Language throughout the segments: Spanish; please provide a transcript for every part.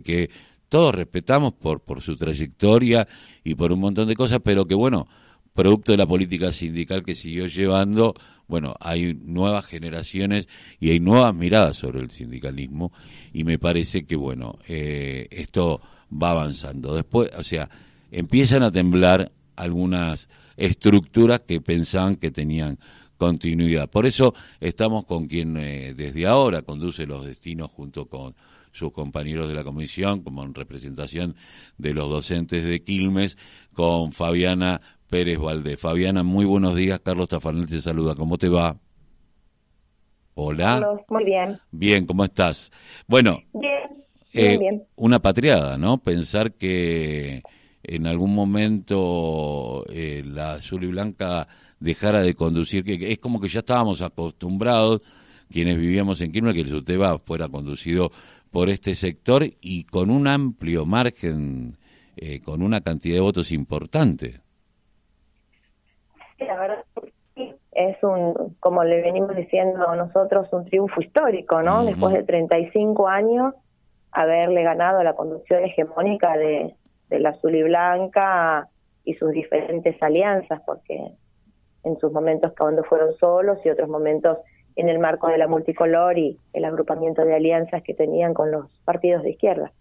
que todos respetamos por, por su trayectoria y por un montón de cosas, pero que bueno, producto de la política sindical que siguió llevando, bueno, hay nuevas generaciones y hay nuevas miradas sobre el sindicalismo y me parece que bueno, eh, esto va avanzando. Después, o sea, empiezan a temblar algunas estructuras que pensaban que tenían continuidad. Por eso estamos con quien eh, desde ahora conduce los destinos junto con sus compañeros de la comisión, como en representación de los docentes de Quilmes, con Fabiana Pérez Valdés. Fabiana, muy buenos días. Carlos Tafanel te saluda. ¿Cómo te va? Hola. Carlos, muy bien. Bien, ¿cómo estás? Bueno, bien, eh, bien, una patriada, ¿no? Pensar que en algún momento eh, la azul y blanca dejara de conducir, que es como que ya estábamos acostumbrados, quienes vivíamos en Quilmes, que el SUTEBA fuera conducido por este sector y con un amplio margen, eh, con una cantidad de votos importante. la verdad es un, como le venimos diciendo nosotros, un triunfo histórico, ¿no? Después de 35 años, haberle ganado la conducción hegemónica de, de la azul y blanca y sus diferentes alianzas, porque en sus momentos cuando fueron solos y otros momentos en el marco de la multicolor y el agrupamiento de alianzas que tenían con los partidos de izquierda.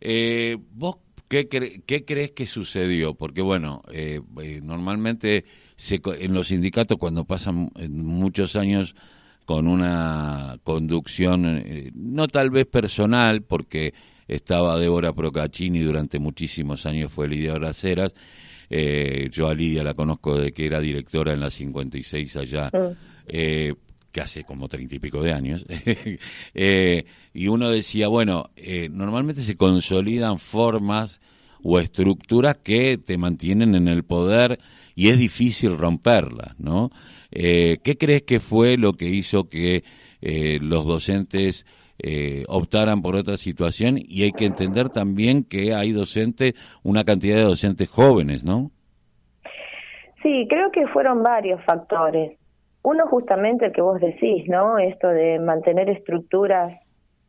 eh, ¿Vos qué, qué, crees que sucedió? Porque bueno, eh, eh, normalmente se, en los sindicatos cuando pasan muchos años con una conducción, eh, no tal vez personal, porque estaba Débora Procaccini durante muchísimos años, fue Lidia Braceras, eh, yo a Lidia la conozco de que era directora en la 56 allá, mm. Eh, que hace como treinta y pico de años. eh, y uno decía, bueno, eh, normalmente se consolidan formas o estructuras que te mantienen en el poder y es difícil romperlas, ¿no? Eh, ¿Qué crees que fue lo que hizo que los docentes optaran por otra situación y hay que entender también que hay docentes, una cantidad de docentes jóvenes, ¿no? Sí, creo que fueron varios factores. Uno justamente el que vos decís, ¿no? Esto de mantener estructuras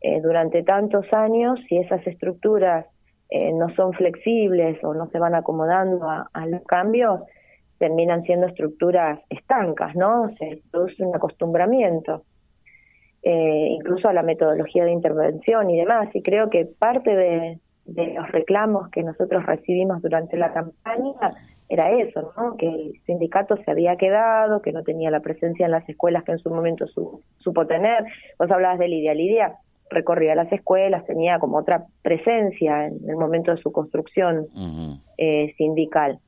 eh, durante tantos años y esas estructuras eh, no son flexibles o no se van acomodando a, los cambios, terminan siendo estructuras estancas, ¿no? Se produce un acostumbramiento, eh, incluso a la metodología de intervención y demás. Y creo que parte de los reclamos que nosotros recibimos durante la campaña era eso, ¿no? Que el sindicato se había quedado, que no tenía la presencia en las escuelas que en su momento su, supo tener. Vos hablabas de Lidia. Lidia recorría las escuelas, tenía como otra presencia en el momento de su construcción eh, sindical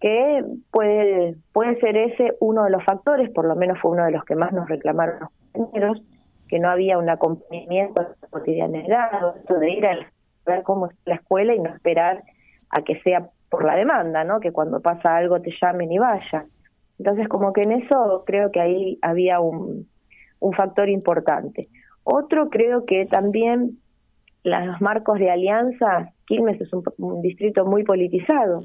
que puede, puede ser ese uno de los factores, por lo menos fue uno de los que más nos reclamaron los compañeros, que no había un acompañamiento cotidianidad, de ir a ver cómo es la escuela y no esperar a que sea por la demanda, ¿no? Que cuando pasa algo te llamen y vaya. Entonces, como que en eso creo que ahí había un, un factor importante. Otro creo que también los marcos de alianza, Quilmes es un, distrito muy politizado.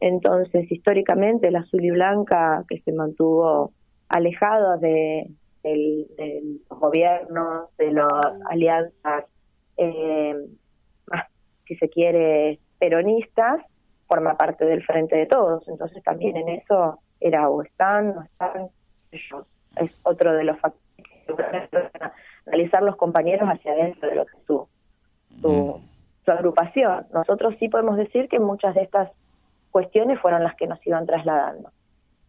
Entonces, históricamente, la azul y blanca que se mantuvo alejado de, los gobiernos, de las alianzas, eh, si se quiere, peronistas, forma parte del frente de todos. Entonces, también en eso era o están, no están, es otro de los factores que analizar los compañeros hacia adentro de lo que es su, su, su agrupación. Nosotros sí podemos decir que muchas de estas cuestiones fueron las que nos iban trasladando.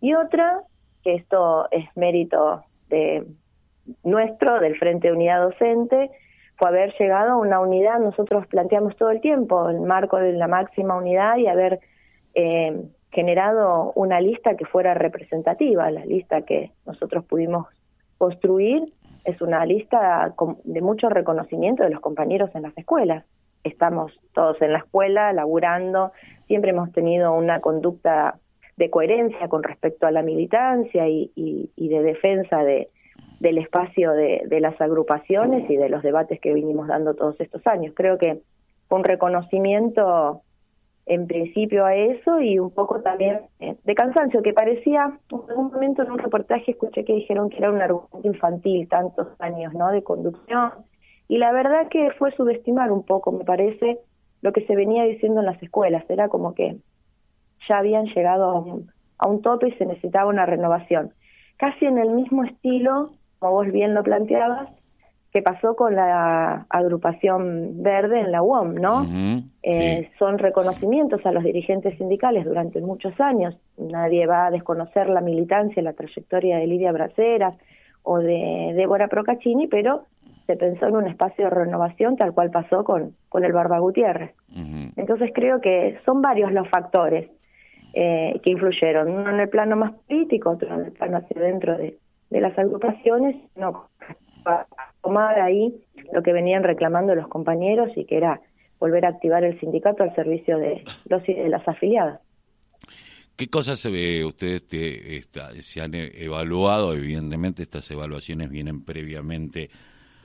Y otra, que esto es mérito de nuestro, del Frente de Unidad Docente, fue haber llegado a una unidad, nosotros planteamos todo el tiempo el marco de la máxima unidad y haber eh, generado una lista que fuera representativa. La lista que nosotros pudimos construir es una lista de mucho reconocimiento de los compañeros en las escuelas. Estamos todos en la escuela, laburando, siempre hemos tenido una conducta de coherencia con respecto a la militancia y, de defensa de, del espacio de, las agrupaciones y de los debates que vinimos dando todos estos años. Creo que fue un reconocimiento en principio a eso y un poco también eh, de cansancio, que parecía, en algún momento en un reportaje escuché que dijeron que era un argumento infantil, tantos años ¿no? de conducción, Y la verdad que fue subestimar un poco, me parece, lo que se venía diciendo en las escuelas. Era como que ya habían llegado a un, a un tope y se necesitaba una renovación. Casi en el mismo estilo, como vos bien lo planteabas, que pasó con la agrupación verde en la UOM, ¿no? eh, Son reconocimientos a los dirigentes sindicales durante muchos años. Nadie va a desconocer la militancia, la trayectoria de Lidia Braceras o de Débora Procaccini, pero se pensó en un espacio de renovación tal cual pasó con, con el Barba Gutiérrez. Entonces creo que son varios los factores eh, que influyeron, uno en el plano más político, otro en el plano hacia dentro de, de las agrupaciones, no tomar ahí lo que venían reclamando los compañeros y que era volver a activar el sindicato al servicio de los de las afiliadas. ¿Qué cosas se ve ustedes se han evaluado? Evidentemente estas evaluaciones vienen previamente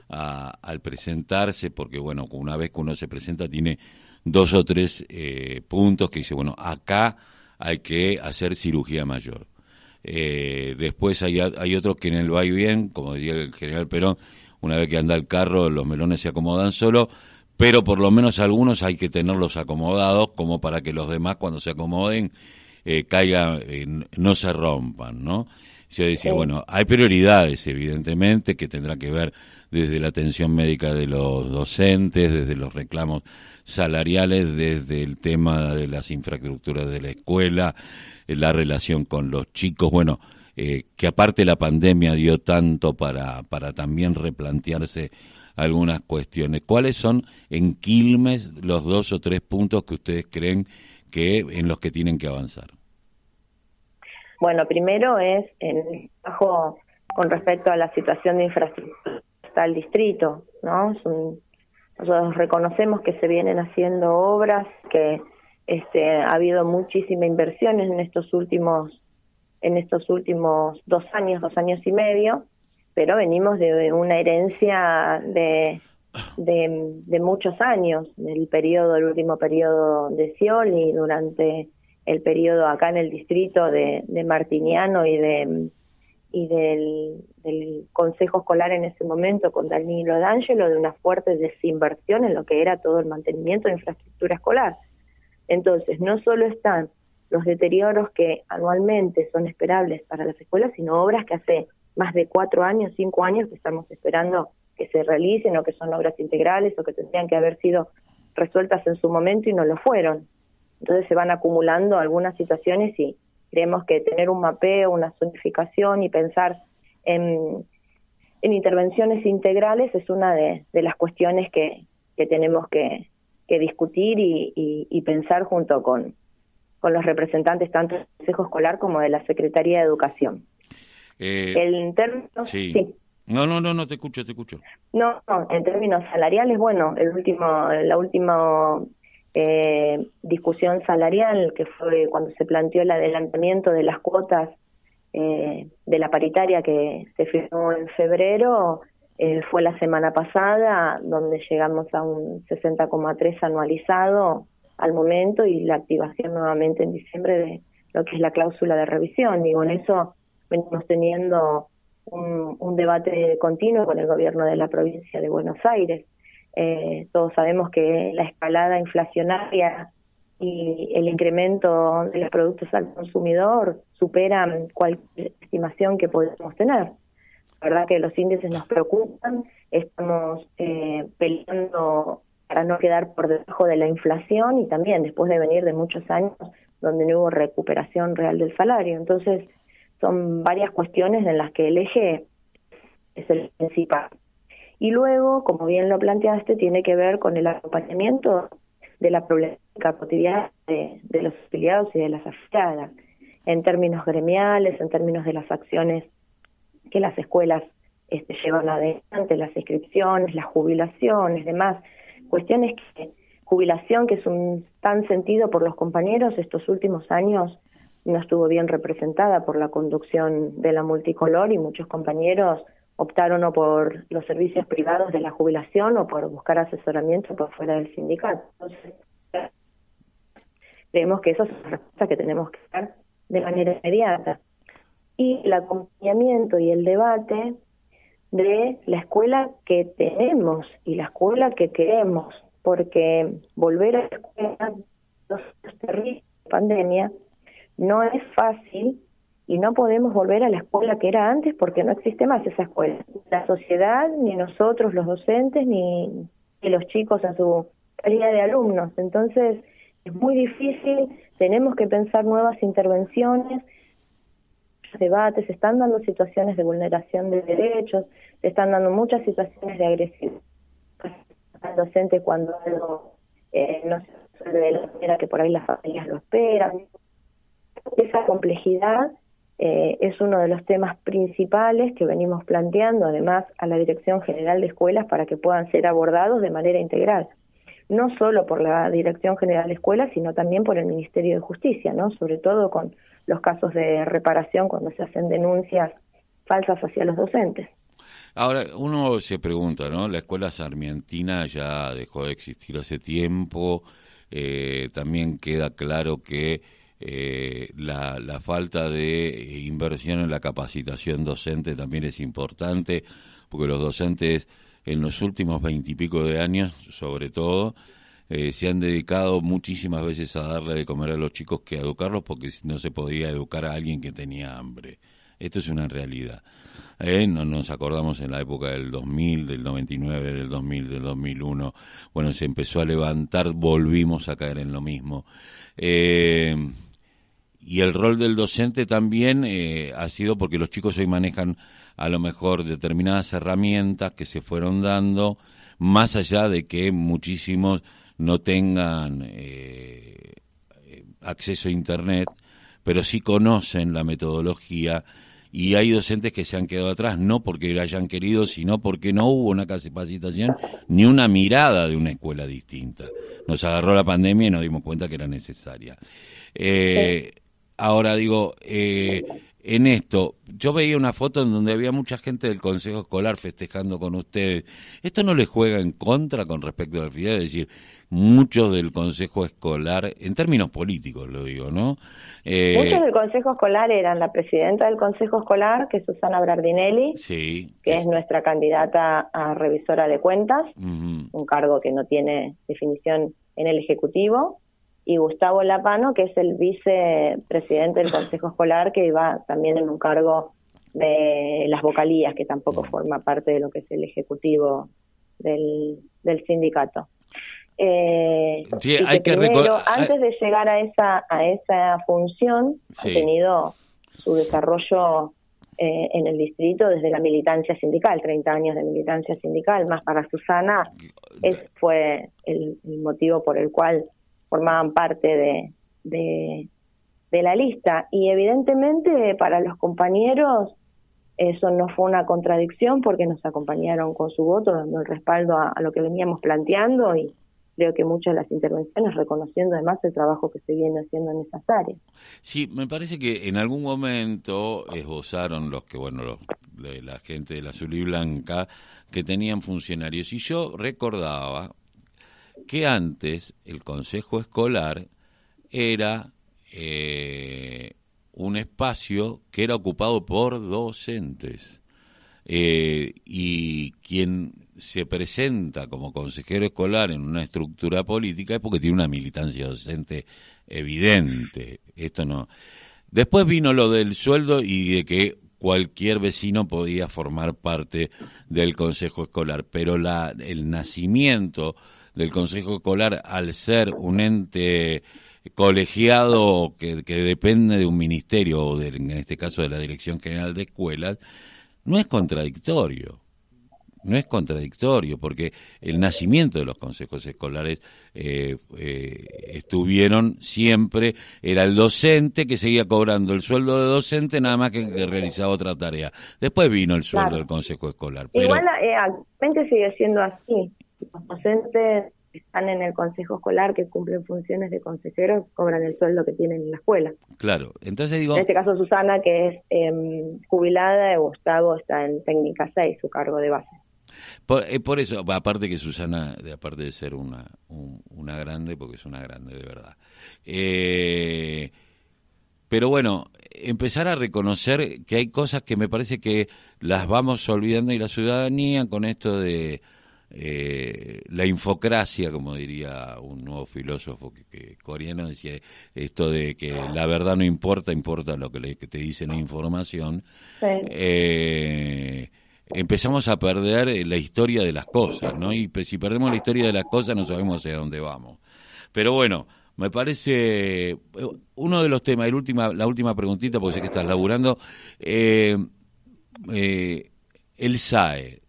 al presentarse, porque bueno, una vez que uno se presenta tiene dos o tres eh, puntos que dice, bueno, acá hay que hacer cirugía mayor. Eh, después hay, hay otros que en el va y bien, como decía el general Perón, una vez que anda el carro los melones se acomodan solo, pero por lo menos algunos hay que tenerlos acomodados como para que los demás cuando se acomoden eh, caigan, eh, no se rompan, ¿no? Yo decía, bueno, hay prioridades evidentemente que tendrá que ver desde la atención médica de los docentes, desde los reclamos salariales, desde el tema de las infraestructuras de la escuela, la relación con los chicos, bueno, eh, que aparte la pandemia dio tanto para, para también replantearse algunas cuestiones. ¿Cuáles son en Quilmes los dos o tres puntos que ustedes creen que en los que tienen que avanzar? Bueno, primero es el trabajo con respecto a la situación de infraestructura del distrito, ¿no? nosotros reconocemos que se vienen haciendo obras, que este, ha habido muchísima inversión en estos últimos en estos últimos dos años, dos años y medio, pero venimos de una herencia de, de, muchos años, del periodo, el último periodo de Scioli, durante el periodo acá en el distrito de, Martiniano y de del, del, Consejo Escolar en ese momento con Danilo D'Angelo de una fuerte desinversión en lo que era todo el mantenimiento de infraestructura escolar. Entonces, no solo están los deterioros que anualmente son esperables para las escuelas, sino obras que hace más de cuatro años, cinco años que estamos esperando que se realicen o que son obras integrales o que tendrían que haber sido resueltas en su momento y no lo fueron. Entonces se van acumulando algunas situaciones y creemos que tener un mapeo, una zonificación y pensar en, intervenciones integrales es una de, las cuestiones que, que tenemos que, discutir y, pensar junto con, con los representantes tanto del Consejo Escolar como de la Secretaría de Educación. Eh, el sí. No, no, no, no te escucho, te escucho. No, no, en términos salariales, bueno, el último, la última eh, discusión salarial, que fue cuando se planteó el adelantamiento de las cuotas eh, de la paritaria que se firmó en febrero, eh, fue la semana pasada, donde llegamos a un 60,3 anualizado al momento y la activación nuevamente en diciembre de lo que es la cláusula de revisión. Digo, en eso venimos teniendo un, un debate continuo con el gobierno de la provincia de Buenos Aires eh, todos sabemos que la escalada inflacionaria y el incremento de los productos al consumidor superan cualquier estimación que podemos tener. Verdad que los índices nos preocupan, estamos eh, peleando para no quedar por debajo de la inflación y también después de venir de muchos años donde no hubo recuperación real del salario. Entonces, son varias cuestiones en las que el eje es el principal. Y luego, como bien lo planteaste, tiene que ver con el acompañamiento de la problemática cotidiana de, los afiliados y de las afiliadas, en términos gremiales, en términos de las acciones que las escuelas este, llevan adelante, las inscripciones, las jubilaciones, demás, cuestiones que jubilación que es un tan sentido por los compañeros estos últimos años no estuvo bien representada por la conducción de la multicolor y muchos compañeros optaron o por los servicios privados de la jubilación o por buscar asesoramiento por fuera del sindicato. Entonces, creemos que eso es una respuesta que tenemos que dar de manera inmediata. Y el acompañamiento y el debate de la escuela que tenemos y la escuela que queremos, porque volver a la escuela, los terribles pandemia, no es fácil y no podemos volver a la escuela que era antes porque no existe más esa escuela. La sociedad, ni nosotros los docentes, ni, los chicos a su calidad de alumnos. Entonces, es muy difícil, tenemos que pensar nuevas intervenciones, debates, se están dando situaciones de vulneración de derechos, se están dando muchas situaciones de agresividad al docente cuando algo eh, no se resuelve de la manera que por ahí las familias lo esperan. Esa complejidad eh, es uno de los temas principales que venimos planteando, además, a la Dirección General de Escuelas para que puedan ser abordados de manera integral. No solo por la Dirección General de Escuelas, sino también por el Ministerio de Justicia, ¿no? Sobre todo con los casos de reparación cuando se hacen denuncias falsas hacia los docentes. Ahora, uno se pregunta, ¿no? La escuela sarmientina ya dejó de existir hace tiempo. Eh, también queda claro que eh, la, la, falta de inversión en la capacitación docente también es importante, porque los docentes en los últimos veintipico de años, sobre todo, eh, se han dedicado muchísimas veces a darle de comer a los chicos que a educarlos, porque no se podía educar a alguien que tenía hambre. Esto es una realidad. ¿Eh? No nos acordamos en la época del 2000, del 99, del 2000, del 2001. Bueno, se empezó a levantar, volvimos a caer en lo mismo. Eh, y el rol del docente también eh, ha sido porque los chicos hoy manejan a lo mejor determinadas herramientas que se fueron dando, más allá de que muchísimos no tengan eh, acceso a Internet, pero sí conocen la metodología y hay docentes que se han quedado atrás, no porque hayan querido, sino porque no hubo una capacitación ni una mirada de una escuela distinta. Nos agarró la pandemia y nos dimos cuenta que era necesaria. Eh, Ahora digo, eh, en esto, yo veía una foto en donde había mucha gente del Consejo Escolar festejando con ustedes. ¿Esto no les juega en contra con respecto a la actividad? Es decir, muchos del Consejo Escolar, en términos políticos lo digo, ¿no? Eh, muchos del Consejo Escolar eran la presidenta del Consejo Escolar, que es Susana Brardinelli, sí, que es, nuestra candidata a revisora de cuentas, un cargo que no tiene definición en el Ejecutivo y Gustavo Lapano, que es el vicepresidente del Consejo Escolar, que va también en un cargo de las vocalías, que tampoco forma parte de lo que es el ejecutivo del, sindicato. Eh, hay que primero, antes de llegar a esa a esa función, ha tenido su desarrollo eh, en el distrito desde la militancia sindical, 30 años de militancia sindical, más para Susana, ese fue el motivo por el cual formaban parte de, de, la lista. Y evidentemente para los compañeros eso no fue una contradicción porque nos acompañaron con su voto, dando el respaldo a, lo que veníamos planteando y creo que muchas de las intervenciones reconociendo además el trabajo que se viene haciendo en esas áreas. Sí, me parece que en algún momento esbozaron los que, bueno, los, la gente de la azul y blanca que tenían funcionarios y yo recordaba que antes el consejo escolar era eh, un espacio que era ocupado por docentes. Eh, y quien se presenta como consejero escolar en una estructura política es porque tiene una militancia docente evidente. Esto no. Después vino lo del sueldo y de que cualquier vecino podía formar parte del consejo escolar, pero la, el nacimiento del Consejo Escolar, al ser un ente colegiado que, depende de un ministerio, o en este caso de la Dirección General de Escuelas, no es contradictorio. No es contradictorio, porque el nacimiento de los consejos escolares eh, eh, estuvieron siempre, era el docente que seguía cobrando el sueldo de docente nada más que, realizaba otra tarea. Después vino el sueldo del consejo escolar. Igual eh, actualmente sigue siendo así los docentes están en el consejo escolar que cumplen funciones de consejeros cobran el sueldo que tienen en la escuela. Claro, entonces digo... En este caso Susana, que es eh, jubilada, y Gustavo está en técnica 6, su cargo de base. Por, eh, por, eso, aparte que Susana, de, aparte de ser una, una grande, porque es una grande de verdad. Eh, pero bueno, empezar a reconocer que hay cosas que me parece que las vamos olvidando y la ciudadanía con esto de eh, la infocracia, como diría un nuevo filósofo que, coreano, decía esto de que la verdad no importa, importa lo que, le, que te dice la información. Eh, empezamos a perder eh, la historia de las cosas, ¿no? Y si perdemos la historia de las cosas no sabemos hacia dónde vamos. Pero bueno, me parece uno de los temas, el última, la última preguntita, porque sé que estás laburando, eh, el SAE.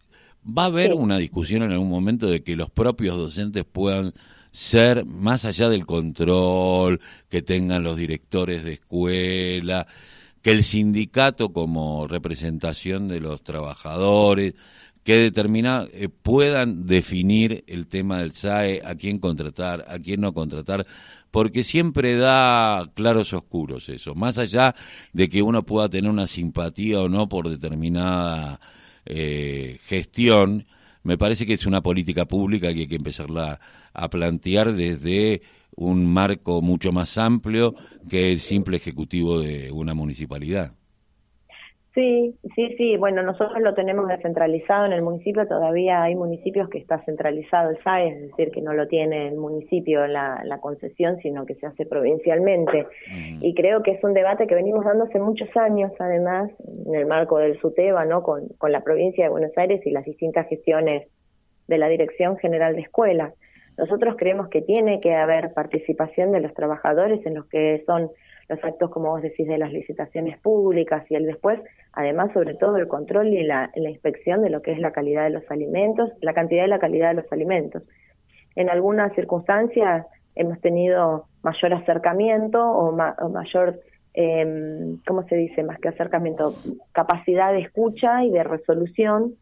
¿Va a haber una discusión en algún momento de que los propios docentes puedan ser, más allá del control que tengan los directores de escuela, que el sindicato como representación de los trabajadores, que determina, eh, puedan definir el tema del SAE, a quién contratar, a quién no contratar, porque siempre da claros oscuros eso, más allá de que uno pueda tener una simpatía o no por determinada eh, gestión, me parece que es una política pública que hay que empezarla a plantear desde un marco mucho más amplio que el simple ejecutivo de una municipalidad. Sí, sí, sí. Bueno, nosotros lo tenemos descentralizado en el municipio. Todavía hay municipios que está centralizado el SAE, es decir, que no lo tiene el municipio la, la concesión, sino que se hace provincialmente. Y creo que es un debate que venimos dando hace muchos años, además, en el marco del SUTEBA, ¿no? Con, con la provincia de Buenos Aires y las distintas gestiones de la Dirección General de Escuelas. Nosotros creemos que tiene que haber participación de los trabajadores en los que son los actos, como vos decís, de las licitaciones públicas y el después, además, sobre todo, el control y la, inspección de lo que es la calidad de los alimentos, la cantidad y la calidad de los alimentos. En algunas circunstancias hemos tenido mayor acercamiento o, mayor, eh, ¿cómo se dice? Más que acercamiento, capacidad de escucha y de resolución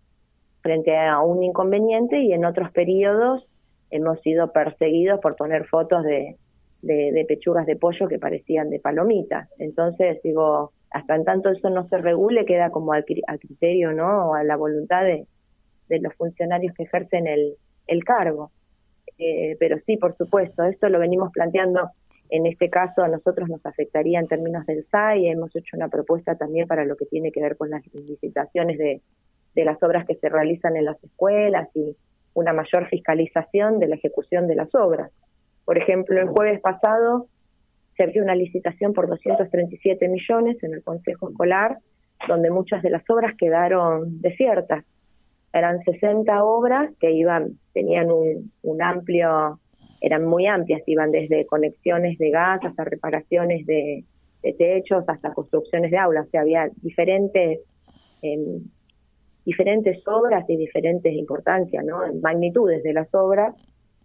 frente a un inconveniente y en otros periodos hemos sido perseguidos por poner fotos de, de, pechugas de pollo que parecían de palomitas. Entonces, digo, hasta en tanto eso no se regule, queda como al, criterio, ¿no? O a la voluntad de, los funcionarios que ejercen el, el cargo. Eh, pero sí, por supuesto, esto lo venimos planteando. En este caso, a nosotros nos afectaría en términos del SAI. Hemos hecho una propuesta también para lo que tiene que ver con las licitaciones de, las obras que se realizan en las escuelas y una mayor fiscalización de la ejecución de las obras. Por ejemplo, el jueves pasado se abrió una licitación por 237 millones en el Consejo Escolar, donde muchas de las obras quedaron desiertas. Eran 60 obras que iban, tenían un, un amplio, eran muy amplias, iban desde conexiones de gas hasta reparaciones de, techos, hasta construcciones de aulas. O sea, había diferentes em, diferentes obras y diferentes importancias, ¿no? magnitudes de las obras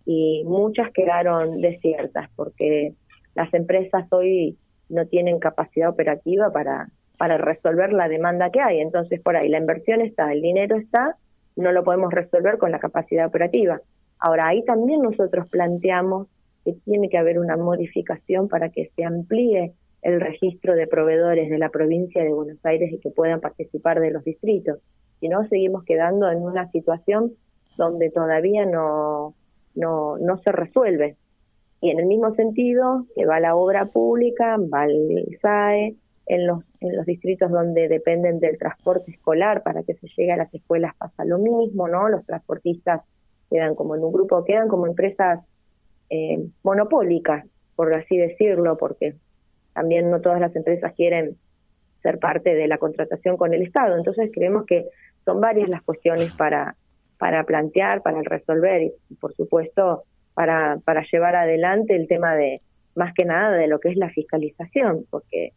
y muchas quedaron desiertas porque las empresas hoy no tienen capacidad operativa para, para resolver la demanda que hay. Entonces, por ahí la inversión está, el dinero está, no lo podemos resolver con la capacidad operativa. Ahora, ahí también nosotros planteamos que tiene que haber una modificación para que se amplíe el registro de proveedores de la provincia de Buenos Aires y que puedan participar de los distritos. Si no, seguimos quedando en una situación donde todavía no, no, no se resuelve. Y en el mismo sentido que va la obra pública, va el SAE, en los, en los distritos donde dependen del transporte escolar para que se llegue a las escuelas pasa lo mismo, ¿no? Los transportistas quedan como en un grupo, quedan como empresas eh, monopólicas, por así decirlo, porque también no todas las empresas quieren ser parte de la contratación con el Estado. Entonces creemos que son varias las cuestiones para para plantear, para resolver y, por supuesto, para, para llevar adelante el tema de, más que nada, de lo que es la fiscalización, porque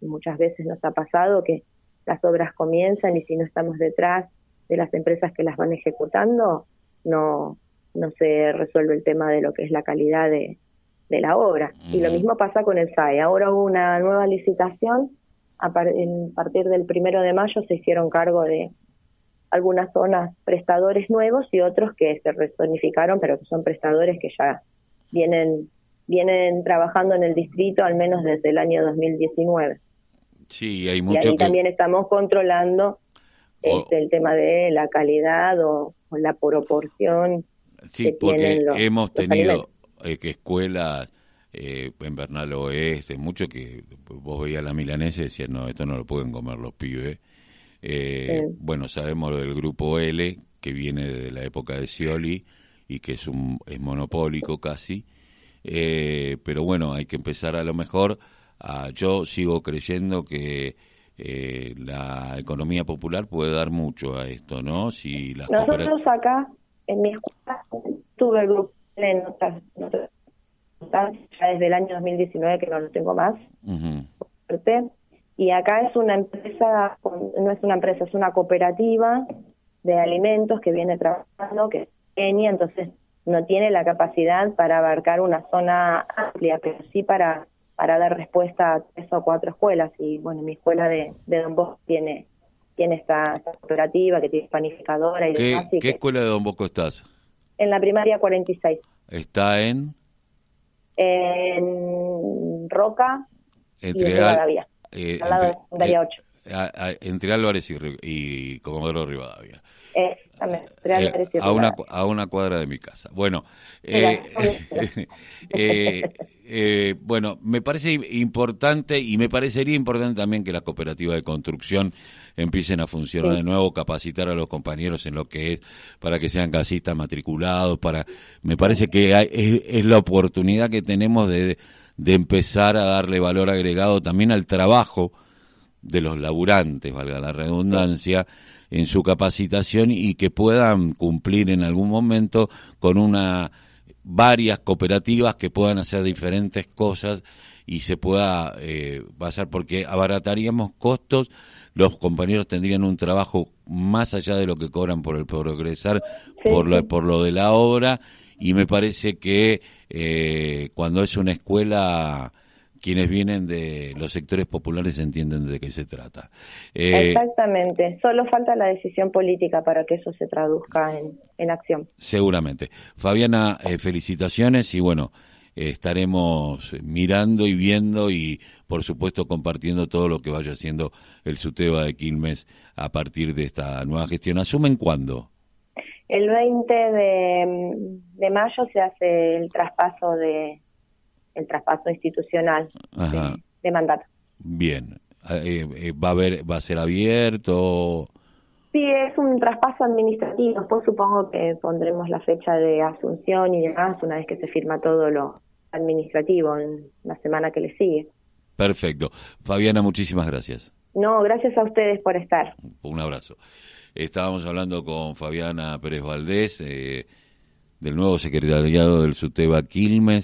muchas veces nos ha pasado que las obras comienzan y si no estamos detrás de las empresas que las van ejecutando, no, no se resuelve el tema de lo que es la calidad de, de la obra. Y lo mismo pasa con el SAE. Ahora hubo una nueva licitación, a, partir del primero de mayo se hicieron cargo de algunas zonas prestadores nuevos y otros que se rezonificaron, pero que son prestadores que ya vienen vienen trabajando en el distrito al menos desde el año 2019. Sí, hay mucho. Y ahí también estamos controlando este, el tema de la calidad o, la proporción. Sí, porque hemos tenido eh, escuelas eh, en Bernal Oeste, mucho que vos veías la milanesa y decías, no, esto no lo pueden comer los pibes. Eh, bueno, sabemos del grupo L, que viene de la época de Scioli y que es, un, es monopólico casi. Eh, pero bueno, hay que empezar a lo mejor. A, yo sigo creyendo que eh, la economía popular puede dar mucho a esto, ¿no? Si las Nosotros acá, en mi escuela, tuve el grupo en otras, ya desde el año 2019 que no lo tengo más. Y acá es una empresa, no es una empresa, es una cooperativa de alimentos que viene trabajando, que es pequeña, entonces no tiene la capacidad para abarcar una zona amplia, pero sí para, para dar respuesta a tres o cuatro escuelas. Y bueno, mi escuela de, de Don Bosco tiene, tiene esta, cooperativa que tiene panificadora y ¿Qué, ¿Qué escuela de Don Bosco estás? En la primaria 46. ¿Está en? En Roca Entre y en eh, al lado entre, de Daría 8. Eh, entre Álvarez y, y Comodoro Rivadavia. Eh, a, una, a una cuadra de mi casa. Bueno, eh, eh, bueno, me parece importante y me parecería importante también que las cooperativas de construcción empiecen a funcionar de nuevo, capacitar a los compañeros en lo que es para que sean casistas matriculados, para me parece que es, la oportunidad que tenemos de, de empezar a darle valor agregado también al trabajo de los laburantes, valga la redundancia en su capacitación y que puedan cumplir en algún momento con una varias cooperativas que puedan hacer diferentes cosas y se pueda eh, pasar porque abarataríamos costos los compañeros tendrían un trabajo más allá de lo que cobran por el progresar por lo, por lo de la obra y me parece que eh, cuando es una escuela quienes vienen de los sectores populares entienden de qué se trata. Eh, Exactamente, solo falta la decisión política para que eso se traduzca en, en acción. Seguramente. Fabiana, eh, felicitaciones y bueno, estaremos mirando y viendo y por supuesto compartiendo todo lo que vaya haciendo el SUTEBA de Quilmes a partir de esta nueva gestión. ¿Asumen cuándo? El 20 de, de mayo se hace el traspaso de, el traspaso institucional De, mandato. Bien. Eh, eh, ¿Va a haber, va a ser abierto? Sí, es un traspaso administrativo. Después supongo que pondremos la fecha de asunción y demás una vez que se firma todo lo administrativo en la semana que le sigue. Perfecto. Fabiana, muchísimas gracias. No, gracias a ustedes por estar. Un abrazo. Estábamos hablando con Fabiana Pérez Valdés, eh, del nuevo secretariado del SUTEBA Quilmes.